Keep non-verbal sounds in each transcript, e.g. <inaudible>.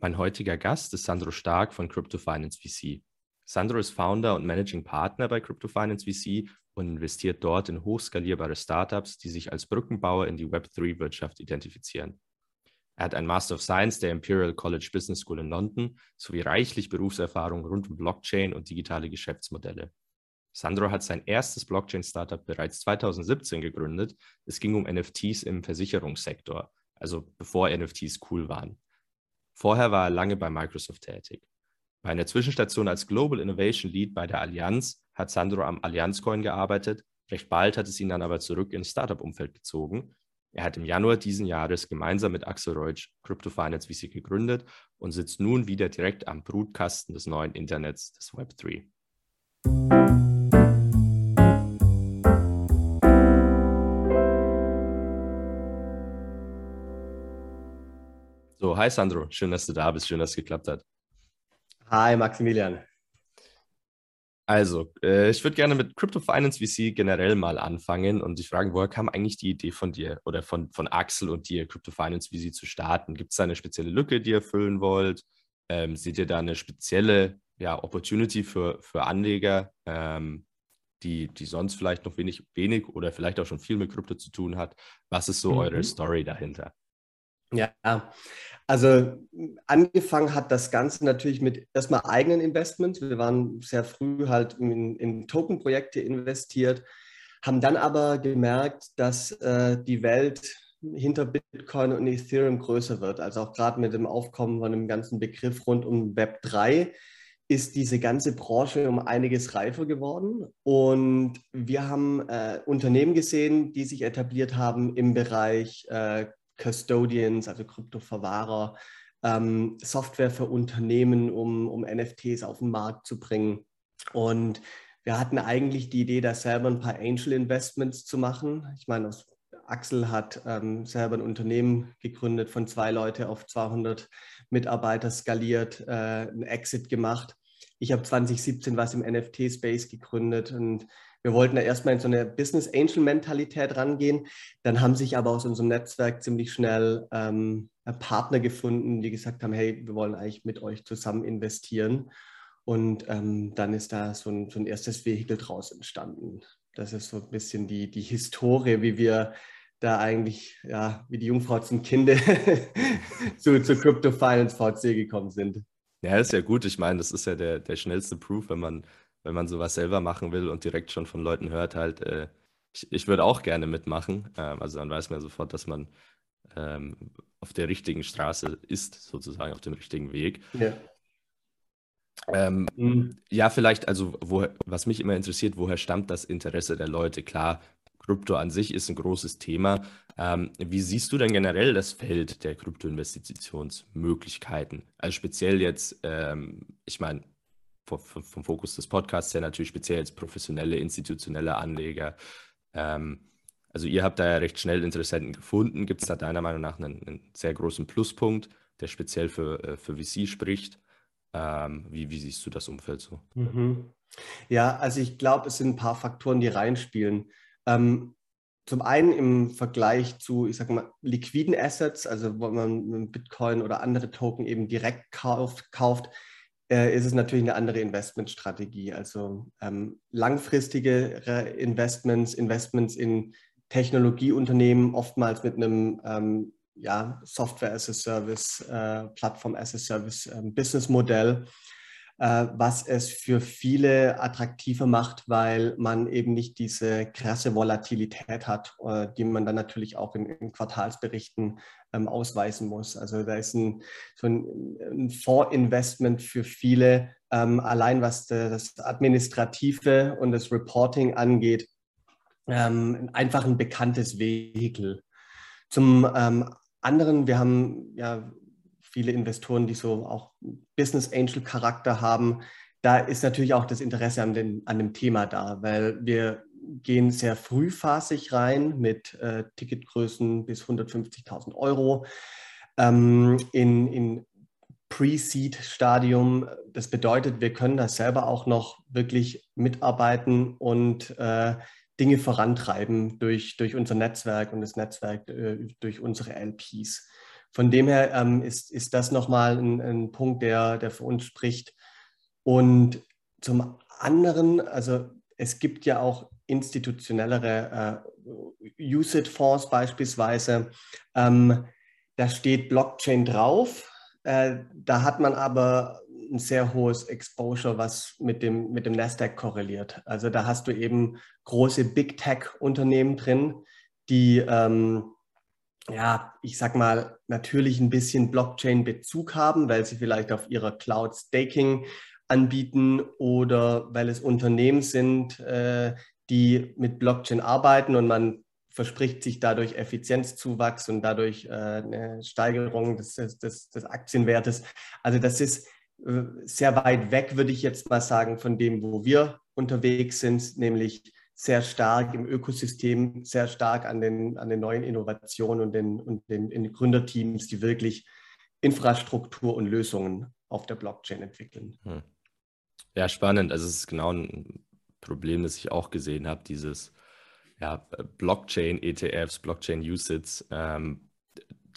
Mein heutiger Gast ist Sandro Stark von Crypto Finance VC. Sandro ist Founder und Managing Partner bei Crypto Finance VC und investiert dort in hochskalierbare Startups, die sich als Brückenbauer in die Web3-Wirtschaft identifizieren. Er hat einen Master of Science der Imperial College Business School in London sowie reichlich Berufserfahrung rund um Blockchain und digitale Geschäftsmodelle. Sandro hat sein erstes Blockchain-Startup bereits 2017 gegründet. Es ging um NFTs im Versicherungssektor, also bevor NFTs cool waren. Vorher war er lange bei Microsoft tätig. Bei einer Zwischenstation als Global Innovation Lead bei der Allianz hat Sandro am Allianz-Coin gearbeitet. Recht bald hat es ihn dann aber zurück ins Startup-Umfeld gezogen. Er hat im Januar diesen Jahres gemeinsam mit Axel Reutsch Crypto Finance VC gegründet und sitzt nun wieder direkt am Brutkasten des neuen Internets, des Web3. Hi Sandro, schön, dass du da bist, schön, dass es geklappt hat. Hi Maximilian. Also, äh, ich würde gerne mit Crypto Finance VC generell mal anfangen und dich fragen, woher kam eigentlich die Idee von dir oder von, von Axel und dir, Crypto Finance VC zu starten? Gibt es da eine spezielle Lücke, die ihr füllen wollt? Ähm, seht ihr da eine spezielle ja, Opportunity für, für Anleger, ähm, die, die sonst vielleicht noch wenig, wenig oder vielleicht auch schon viel mit Krypto zu tun hat? Was ist so mhm. eure Story dahinter? Ja, also angefangen hat das Ganze natürlich mit erstmal eigenen Investments. Wir waren sehr früh halt in, in Token-Projekte investiert, haben dann aber gemerkt, dass äh, die Welt hinter Bitcoin und Ethereum größer wird. Also auch gerade mit dem Aufkommen von dem ganzen Begriff rund um Web 3 ist diese ganze Branche um einiges reifer geworden. Und wir haben äh, Unternehmen gesehen, die sich etabliert haben im Bereich äh, Custodians, also Kryptoverwahrer, ähm, Software für Unternehmen, um, um NFTs auf den Markt zu bringen. Und wir hatten eigentlich die Idee, da selber ein paar Angel Investments zu machen. Ich meine, Axel hat ähm, selber ein Unternehmen gegründet, von zwei Leuten auf 200 Mitarbeiter skaliert, äh, einen Exit gemacht. Ich habe 2017 was im NFT-Space gegründet und wir wollten da erstmal in so eine Business Angel Mentalität rangehen. Dann haben sich aber aus unserem Netzwerk ziemlich schnell ähm, Partner gefunden, die gesagt haben, hey, wir wollen eigentlich mit euch zusammen investieren. Und ähm, dann ist da so ein, so ein erstes Vehikel draus entstanden. Das ist so ein bisschen die, die Historie, wie wir da eigentlich, ja, wie die Jungfrau zum Kinde <laughs> zu, zu Crypto Finance VC gekommen sind. Ja, ist ja gut. Ich meine, das ist ja der, der schnellste Proof, wenn man wenn man sowas selber machen will und direkt schon von Leuten hört, halt, äh, ich, ich würde auch gerne mitmachen. Ähm, also dann weiß man sofort, dass man ähm, auf der richtigen Straße ist, sozusagen auf dem richtigen Weg. Ja. Ähm, mhm. Ja, vielleicht, also wo, was mich immer interessiert, woher stammt das Interesse der Leute? Klar, Krypto an sich ist ein großes Thema. Ähm, wie siehst du denn generell das Feld der Kryptoinvestitionsmöglichkeiten? Also speziell jetzt, ähm, ich meine, vom, Fokus des Podcasts her natürlich speziell als professionelle, institutionelle Anleger. Ähm, also ihr habt da ja recht schnell Interessenten gefunden. Gibt es da deiner Meinung nach einen, einen, sehr großen Pluspunkt, der speziell für, äh, für VC spricht? Ähm, wie, wie, siehst du das Umfeld so? Mhm. Ja, also ich glaube, es sind ein paar Faktoren, die reinspielen. Ähm, zum einen im Vergleich zu, ich sage mal, liquiden Assets, also wo man Bitcoin oder andere Token eben direkt kauft, kauft äh, ist es natürlich eine andere Investmentstrategie. Also ähm, langfristige Investments, Investments in Technologieunternehmen, oftmals mit einem ähm, ja, Software as a Service, äh, Plattform as a Service äh, Businessmodell was es für viele attraktiver macht, weil man eben nicht diese krasse Volatilität hat, äh, die man dann natürlich auch in, in Quartalsberichten ähm, ausweisen muss. Also da ist ein, so ein, ein Fondsinvestment für viele, ähm, allein was das Administrative und das Reporting angeht, ähm, einfach ein bekanntes Vehikel. Zum anderen, wir haben ja viele Investoren, die so auch Business Angel Charakter haben, da ist natürlich auch das Interesse an, den, an dem Thema da, weil wir gehen sehr frühphasig rein mit äh, Ticketgrößen bis 150.000 Euro ähm, in, in Pre-Seed-Stadium. Das bedeutet, wir können da selber auch noch wirklich mitarbeiten und äh, Dinge vorantreiben durch, durch unser Netzwerk und das Netzwerk äh, durch unsere LPs. Von dem her ähm, ist, ist das nochmal ein, ein Punkt, der, der für uns spricht. Und zum anderen, also es gibt ja auch institutionellere äh, USIT-Fonds beispielsweise. Ähm, da steht Blockchain drauf. Äh, da hat man aber ein sehr hohes Exposure, was mit dem, mit dem Nasdaq korreliert. Also da hast du eben große Big Tech-Unternehmen drin, die, ähm, ja, ich sag mal, natürlich ein bisschen Blockchain-Bezug haben, weil sie vielleicht auf ihrer Cloud Staking anbieten oder weil es Unternehmen sind, äh, die mit Blockchain arbeiten und man verspricht sich dadurch Effizienzzuwachs und dadurch äh, eine Steigerung des, des, des, Aktienwertes. Also das ist äh, sehr weit weg, würde ich jetzt mal sagen, von dem, wo wir unterwegs sind, nämlich sehr stark im Ökosystem, sehr stark an den, an den neuen Innovationen und den, und den, den Gründerteams, die wirklich Infrastruktur und Lösungen auf der Blockchain entwickeln. Hm. Ja, spannend. Also es ist genau ein Problem, das ich auch gesehen habe, dieses ja, Blockchain-ETFs, Blockchain-USITs, ähm,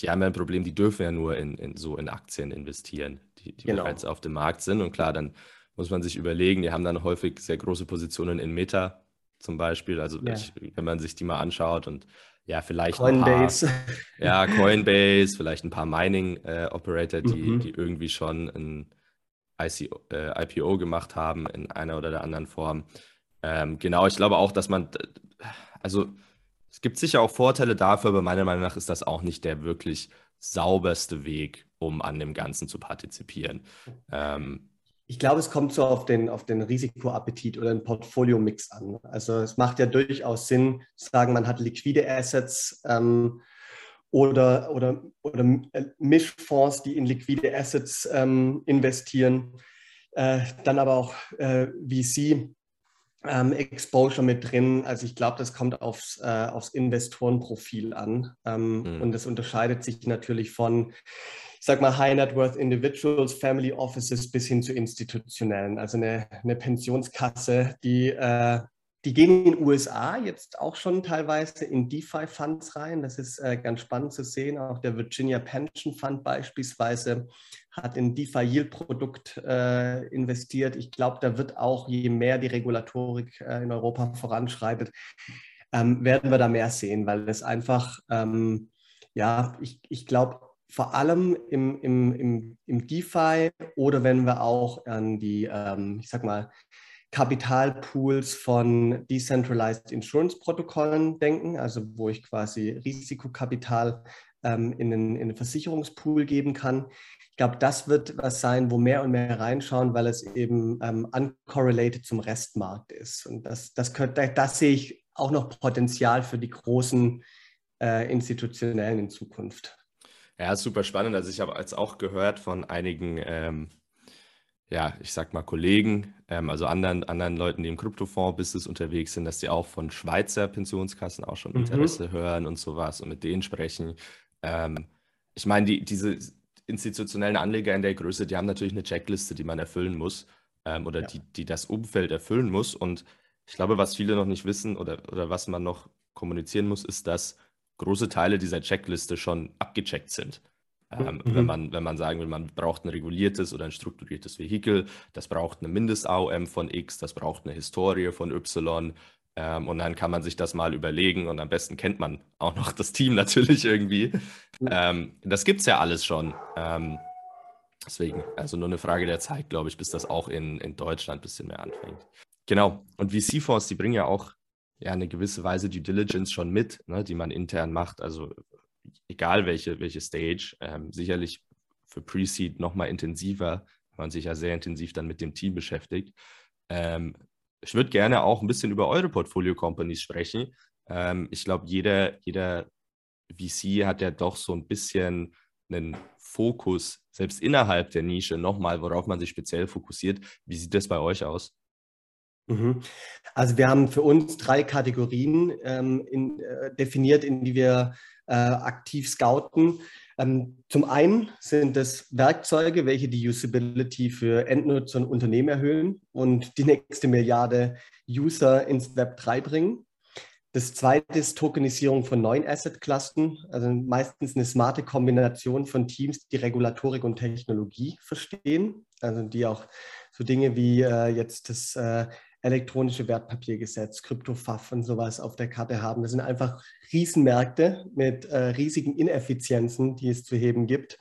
die haben ja ein Problem, die dürfen ja nur in, in so in Aktien investieren, die, die genau. bereits auf dem Markt sind. Und klar, dann muss man sich überlegen, die haben dann häufig sehr große Positionen in Meta zum Beispiel. Also ja. ich, wenn man sich die mal anschaut und ja, vielleicht Coinbase. Paar, ja, Coinbase, vielleicht ein paar Mining-Operator, äh, die, mhm. die irgendwie schon ein ICO, äh, IPO gemacht haben in einer oder der anderen Form. Ähm, genau, ich glaube auch, dass man, also es gibt sicher auch Vorteile dafür, aber meiner Meinung nach ist das auch nicht der wirklich sauberste Weg, um an dem Ganzen zu partizipieren. Ähm, ich glaube, es kommt so auf den, auf den Risikoappetit oder den Portfolio-Mix an. Also es macht ja durchaus Sinn zu sagen, man hat liquide Assets ähm, oder, oder, oder äh, Mischfonds, die in liquide Assets ähm, investieren. Äh, dann aber auch äh, VC ähm, Exposure mit drin. Also ich glaube, das kommt aufs, äh, aufs Investorenprofil an. Ähm, mhm. Und das unterscheidet sich natürlich von, ich sag mal, High Net Worth Individuals, Family Offices bis hin zu institutionellen. Also eine, eine Pensionskasse, die äh, die gehen in den USA jetzt auch schon teilweise in DeFi-Funds rein. Das ist äh, ganz spannend zu sehen. Auch der Virginia Pension Fund beispielsweise hat in DeFi-Yield-Produkt äh, investiert. Ich glaube, da wird auch, je mehr die Regulatorik äh, in Europa voranschreitet, ähm, werden wir da mehr sehen, weil es einfach, ähm, ja, ich, ich glaube, vor allem im, im, im, im DeFi oder wenn wir auch an die, ähm, ich sag mal, Kapitalpools von Decentralized Insurance Protokollen denken, also wo ich quasi Risikokapital ähm, in, einen, in einen Versicherungspool geben kann. Ich glaube, das wird was sein, wo mehr und mehr reinschauen, weil es eben ähm, uncorrelated zum Restmarkt ist. Und das, das, könnte, das sehe ich auch noch Potenzial für die großen äh, Institutionellen in Zukunft. Ja, super spannend. Also ich habe jetzt auch gehört von einigen ähm, ja, ich sag mal, Kollegen, ähm, also anderen, anderen Leuten, die im Kryptofonds-Business unterwegs sind, dass sie auch von Schweizer Pensionskassen auch schon mhm. Interesse hören und sowas und mit denen sprechen. Ähm, ich meine, die, diese institutionellen Anleger in der Größe, die haben natürlich eine Checkliste, die man erfüllen muss ähm, oder ja. die, die das Umfeld erfüllen muss. Und ich glaube, was viele noch nicht wissen oder, oder was man noch kommunizieren muss, ist, dass große Teile dieser Checkliste schon abgecheckt sind. Ähm, mhm. wenn, man, wenn man sagen will, man braucht ein reguliertes oder ein strukturiertes Vehikel, das braucht eine Mindest-AOM von X, das braucht eine Historie von Y. Ähm, und dann kann man sich das mal überlegen und am besten kennt man auch noch das Team <laughs> natürlich irgendwie. Ähm, das gibt es ja alles schon. Ähm, deswegen, also nur eine Frage der Zeit, glaube ich, bis das auch in, in Deutschland ein bisschen mehr anfängt. Genau. Und VC-Fonds, die bringen ja auch ja, eine gewisse Weise Due Diligence schon mit, ne, die man intern macht. Also egal welche, welche Stage, ähm, sicherlich für Pre-Seed nochmal intensiver, weil man sich ja sehr intensiv dann mit dem Team beschäftigt. Ähm, ich würde gerne auch ein bisschen über eure Portfolio-Companies sprechen. Ähm, ich glaube, jeder, jeder VC hat ja doch so ein bisschen einen Fokus, selbst innerhalb der Nische nochmal, worauf man sich speziell fokussiert. Wie sieht das bei euch aus? Mhm. Also wir haben für uns drei Kategorien ähm, in, äh, definiert, in die wir äh, aktiv scouten. Ähm, zum einen sind es Werkzeuge, welche die Usability für Endnutzer und Unternehmen erhöhen und die nächste Milliarde User ins Web 3 bringen. Das zweite ist Tokenisierung von neuen Asset-Klassen, also meistens eine smarte Kombination von Teams, die Regulatorik und Technologie verstehen, also die auch so Dinge wie äh, jetzt das äh, elektronische Wertpapiergesetz, Kryptofaf und sowas auf der Karte haben. Das sind einfach Riesenmärkte mit äh, riesigen Ineffizienzen, die es zu heben gibt.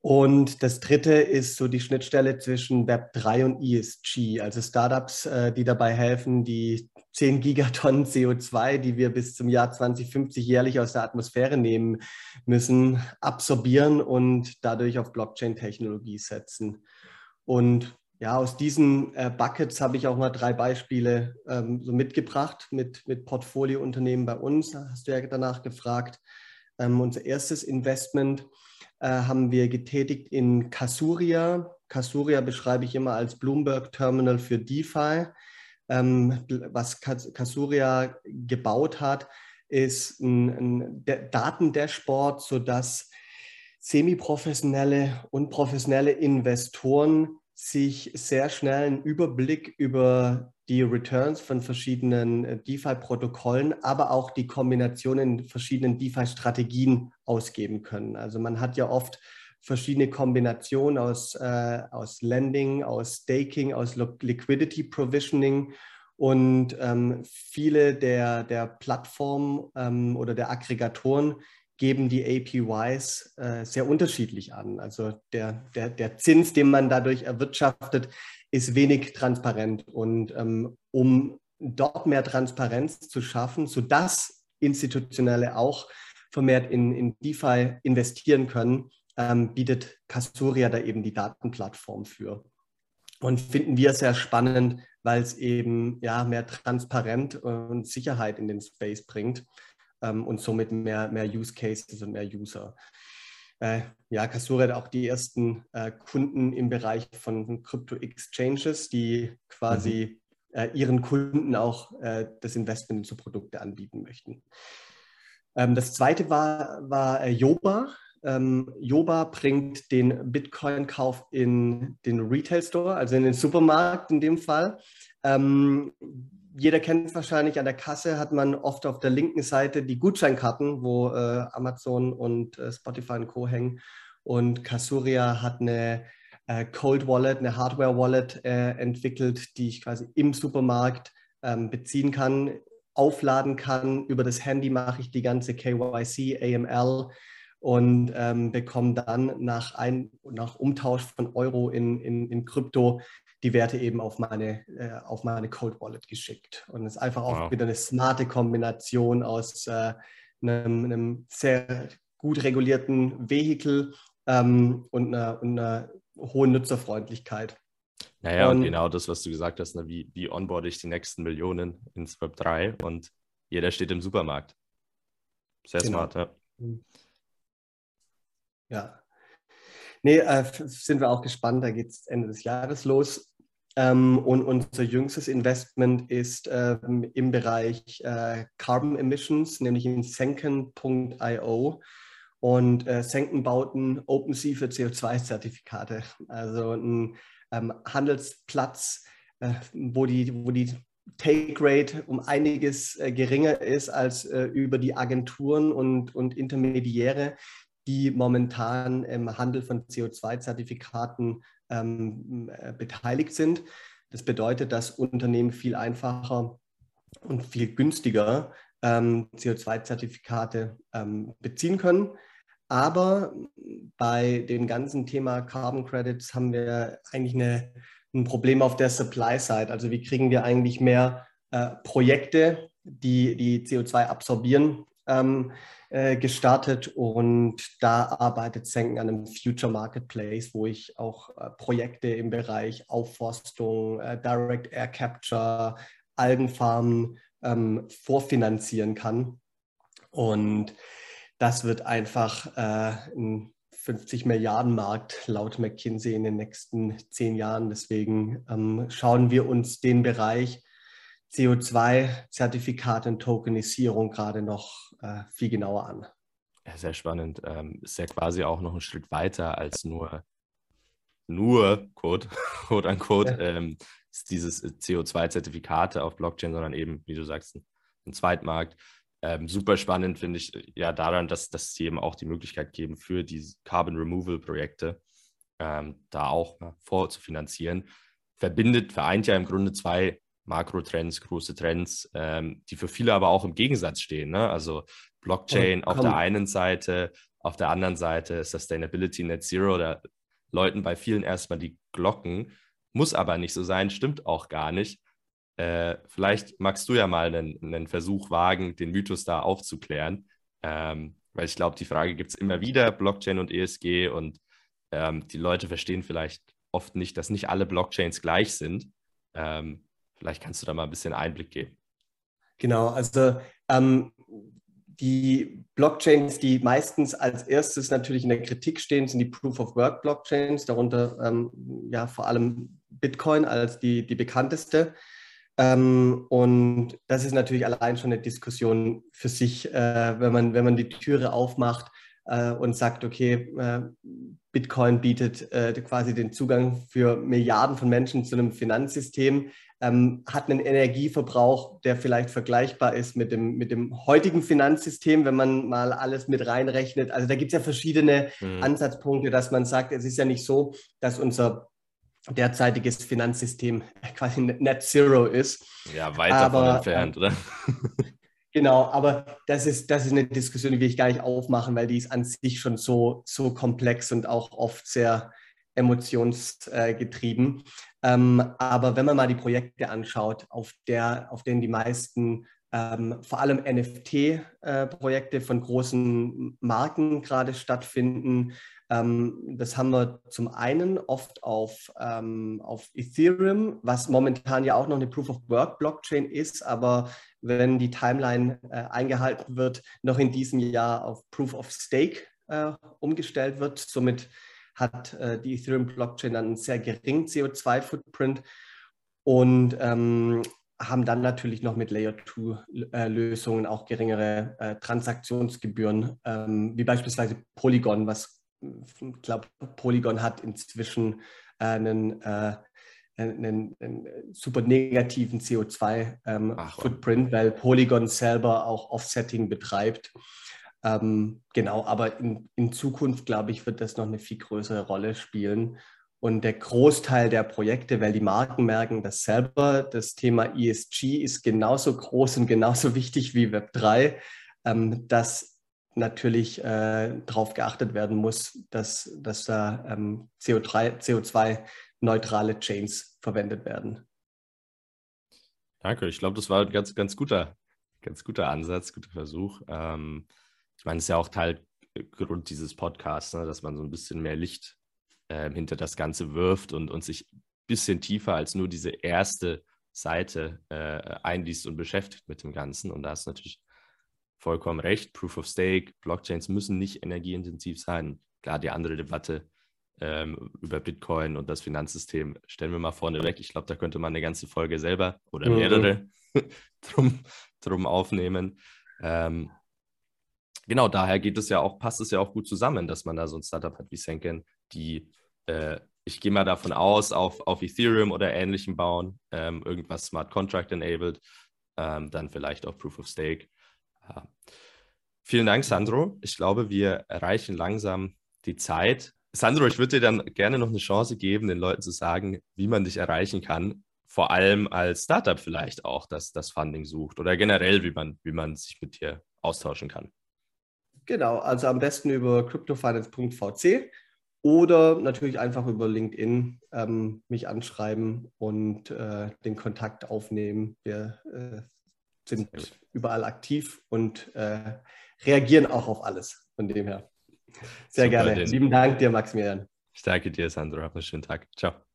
Und das dritte ist so die Schnittstelle zwischen Web 3 und ESG, also Startups, äh, die dabei helfen, die 10 Gigatonnen CO2, die wir bis zum Jahr 2050 jährlich aus der Atmosphäre nehmen müssen, absorbieren und dadurch auf Blockchain-Technologie setzen. Und ja, aus diesen äh, Buckets habe ich auch mal drei Beispiele ähm, so mitgebracht mit, mit Portfoliounternehmen bei uns. Hast du ja danach gefragt. Ähm, unser erstes Investment äh, haben wir getätigt in Casuria. Casuria beschreibe ich immer als Bloomberg Terminal für DeFi. Ähm, was Casuria gebaut hat, ist ein, ein Datendashboard, sodass semiprofessionelle und professionelle Investoren sich sehr schnell einen Überblick über die Returns von verschiedenen äh, DeFi-Protokollen, aber auch die Kombinationen verschiedenen DeFi-Strategien ausgeben können. Also man hat ja oft verschiedene Kombinationen aus, äh, aus Lending, aus Staking, aus Liquidity Provisioning und ähm, viele der, der Plattformen ähm, oder der Aggregatoren geben die APYs äh, sehr unterschiedlich an. Also der, der, der Zins, den man dadurch erwirtschaftet, ist wenig transparent. Und ähm, um dort mehr Transparenz zu schaffen, sodass Institutionelle auch vermehrt in, in DeFi investieren können, ähm, bietet Castoria da eben die Datenplattform für. Und finden wir sehr spannend, weil es eben ja, mehr Transparenz und Sicherheit in den Space bringt ähm, und somit mehr, mehr Use Cases und mehr User. Äh, ja, Kasura hat auch die ersten äh, Kunden im Bereich von Crypto-Exchanges, die quasi mhm. äh, ihren Kunden auch äh, das Investment in so Produkte anbieten möchten. Ähm, das zweite war, war äh, Yoba. Ähm, Yoba bringt den Bitcoin-Kauf in den Retail Store, also in den Supermarkt in dem Fall. Ähm, jeder kennt es wahrscheinlich, an der Kasse hat man oft auf der linken Seite die Gutscheinkarten, wo äh, Amazon und äh, Spotify und Co. hängen. Und Kasuria hat eine äh, Cold Wallet, eine Hardware Wallet äh, entwickelt, die ich quasi im Supermarkt ähm, beziehen kann, aufladen kann. Über das Handy mache ich die ganze KYC, AML und ähm, bekomme dann nach, ein, nach Umtausch von Euro in, in, in Krypto die Werte eben auf meine, äh, auf meine Cold Wallet geschickt. Und es ist einfach auch wow. wieder eine smarte Kombination aus äh, einem, einem, sehr gut regulierten Vehikel ähm, und, einer, und, einer, hohen Nutzerfreundlichkeit. Naja, und, und, genau das, was du gesagt hast, ne? wie, wie onboarde ich die nächsten Millionen ins Web 3 und jeder steht im Supermarkt. Sehr genau. smart, ja. Ja, Nee, äh, sind wir auch gespannt. Da geht es Ende des Jahres los. Ähm, und unser jüngstes Investment ist ähm, im Bereich äh, Carbon Emissions, nämlich in Senken.io. Und äh, Senken baut ein OpenSea für CO2-Zertifikate, also ein ähm, Handelsplatz, äh, wo die, wo die Take Rate um einiges äh, geringer ist als äh, über die Agenturen und, und Intermediäre, die momentan im Handel von CO2-Zertifikaten ähm, äh, beteiligt sind. Das bedeutet, dass Unternehmen viel einfacher und viel günstiger ähm, CO2-Zertifikate ähm, beziehen können. Aber bei dem ganzen Thema Carbon Credits haben wir eigentlich eine, ein Problem auf der Supply-Side. Also wie kriegen wir eigentlich mehr äh, Projekte, die die CO2 absorbieren, ähm, äh, gestartet und da arbeitet Senken an einem Future Marketplace, wo ich auch äh, Projekte im Bereich Aufforstung, äh, Direct Air Capture, Algenfarmen ähm, vorfinanzieren kann. Und das wird einfach äh, ein 50 Milliarden Markt laut McKinsey in den nächsten zehn Jahren. Deswegen ähm, schauen wir uns den Bereich CO2-Zertifikate und Tokenisierung gerade noch äh, viel genauer an. Sehr spannend. Ähm, ist ja quasi auch noch ein Schritt weiter als nur, nur Code, <laughs> quote unquote, ja. ähm, ist dieses CO2-Zertifikate auf Blockchain, sondern eben, wie du sagst, ein Zweitmarkt. Ähm, super spannend finde ich äh, ja daran, dass, dass sie eben auch die Möglichkeit geben, für die Carbon Removal Projekte ähm, da auch äh, vorzufinanzieren. Verbindet, vereint ja im Grunde zwei Makrotrends, große Trends, ähm, die für viele aber auch im Gegensatz stehen. Ne? Also Blockchain oh, auf der einen Seite, auf der anderen Seite Sustainability Net Zero. Da läuten bei vielen erstmal die Glocken, muss aber nicht so sein, stimmt auch gar nicht. Äh, vielleicht magst du ja mal einen, einen, Versuch wagen, den Mythos da aufzuklären. Ähm, weil ich glaube, die Frage gibt es immer wieder, Blockchain und ESG und ähm, die Leute verstehen vielleicht oft nicht, dass nicht alle Blockchains gleich sind. Ähm, vielleicht kannst du da mal ein bisschen Einblick geben. Genau, also ähm, die Blockchains, die meistens als erstes natürlich in der Kritik stehen, sind die Proof-of-Work-Blockchains, darunter ähm, ja vor allem Bitcoin als die, die bekannteste. Ähm, und das ist natürlich allein schon eine Diskussion für sich, äh, wenn, man, wenn man die Türe aufmacht äh, und sagt, okay, äh, Bitcoin bietet äh, quasi den Zugang für Milliarden von Menschen zu einem Finanzsystem, ähm, hat einen Energieverbrauch, der vielleicht vergleichbar ist mit dem, mit dem heutigen Finanzsystem, wenn man mal alles mit reinrechnet. Also da gibt es ja verschiedene mhm. Ansatzpunkte, dass man sagt, es ist ja nicht so, dass unser derzeitiges Finanzsystem <laughs> quasi Net Zero ist. Ja, weit davon aber, entfernt, oder? <laughs> Genau, aber das ist, das ist eine Diskussion, die will ich gar nicht aufmachen, weil die ist an sich schon so, so komplex und auch oft sehr emotionsgetrieben. Ähm, aber wenn man mal die Projekte anschaut, auf, der, auf denen die meisten, ähm, vor allem NFT-Projekte äh, von großen Marken gerade stattfinden, ähm, das haben wir zum einen oft auf, ähm, auf Ethereum, was momentan ja auch noch eine Proof-of-Work-Blockchain ist, aber wenn die Timeline äh, eingehalten wird, noch in diesem Jahr auf Proof-of-Stake äh, umgestellt wird. Somit hat äh, die Ethereum-Blockchain dann einen sehr geringen CO2-Footprint und ähm, haben dann natürlich noch mit Layer-2-Lösungen äh, auch geringere äh, Transaktionsgebühren, ähm, wie beispielsweise Polygon, was ich glaube, Polygon hat inzwischen äh, einen, äh, einen, einen, super negativen CO2-Footprint, ähm, weil Polygon selber auch Offsetting betreibt. Ähm, genau, aber in, in Zukunft, glaube ich, wird das noch eine viel größere Rolle spielen. Und der Großteil der Projekte, weil die Marken merken das selber, das Thema ESG ist genauso groß und genauso wichtig wie Web3, ähm, dass natürlich äh, darauf geachtet werden muss, dass, dass da ähm, CO2-neutrale Chains verwendet werden. Danke, ich glaube, das war ein ganz, ganz guter, ganz guter Ansatz, guter Versuch. Ähm, meine, es ist ja auch Teil äh, Grund dieses Podcasts, ne, dass man so ein bisschen mehr Licht äh, hinter das Ganze wirft und, und sich ein bisschen tiefer als nur diese erste Seite äh, einliest und beschäftigt mit dem Ganzen. Und da ist natürlich vollkommen recht. Proof of Stake, Blockchains müssen nicht energieintensiv sein. Klar, die andere Debatte ähm, über Bitcoin und das Finanzsystem stellen wir mal vorne weg. Ich glaube, da könnte man eine ganze Folge selber oder mehrere mhm. <laughs> drum, drum aufnehmen. Ähm, genau, daher geht es ja auch, passt es ja auch gut zusammen, dass man da so ein Startup hat wie Senken, die, äh, ich gehe mal davon aus, auf, auf Ethereum oder ähnlichem bauen, ähm, irgendwas Smart Contract enabled, ähm, dann vielleicht auch Proof of Stake ja. Vielen Dank, Sandro. Ich glaube, wir erreichen langsam die Zeit. Sandro, ich würde dir dann gerne noch eine Chance geben, den Leuten zu sagen, wie man dich erreichen kann. Vor allem als Startup vielleicht auch, das das Funding sucht oder generell, wie man, wie man sich mit dir austauschen kann. Genau, also am besten über cryptofinance.vc oder natürlich einfach über LinkedIn ähm, mich anschreiben und äh, den Kontakt aufnehmen. Wir äh, sind überall aktiv und äh, reagieren auch auf alles. Von dem her. Sehr Super, gerne. Den. Lieben Dank dir, Maximilian. Ich danke dir, Sandro. Hab einen schönen Tag. Ciao.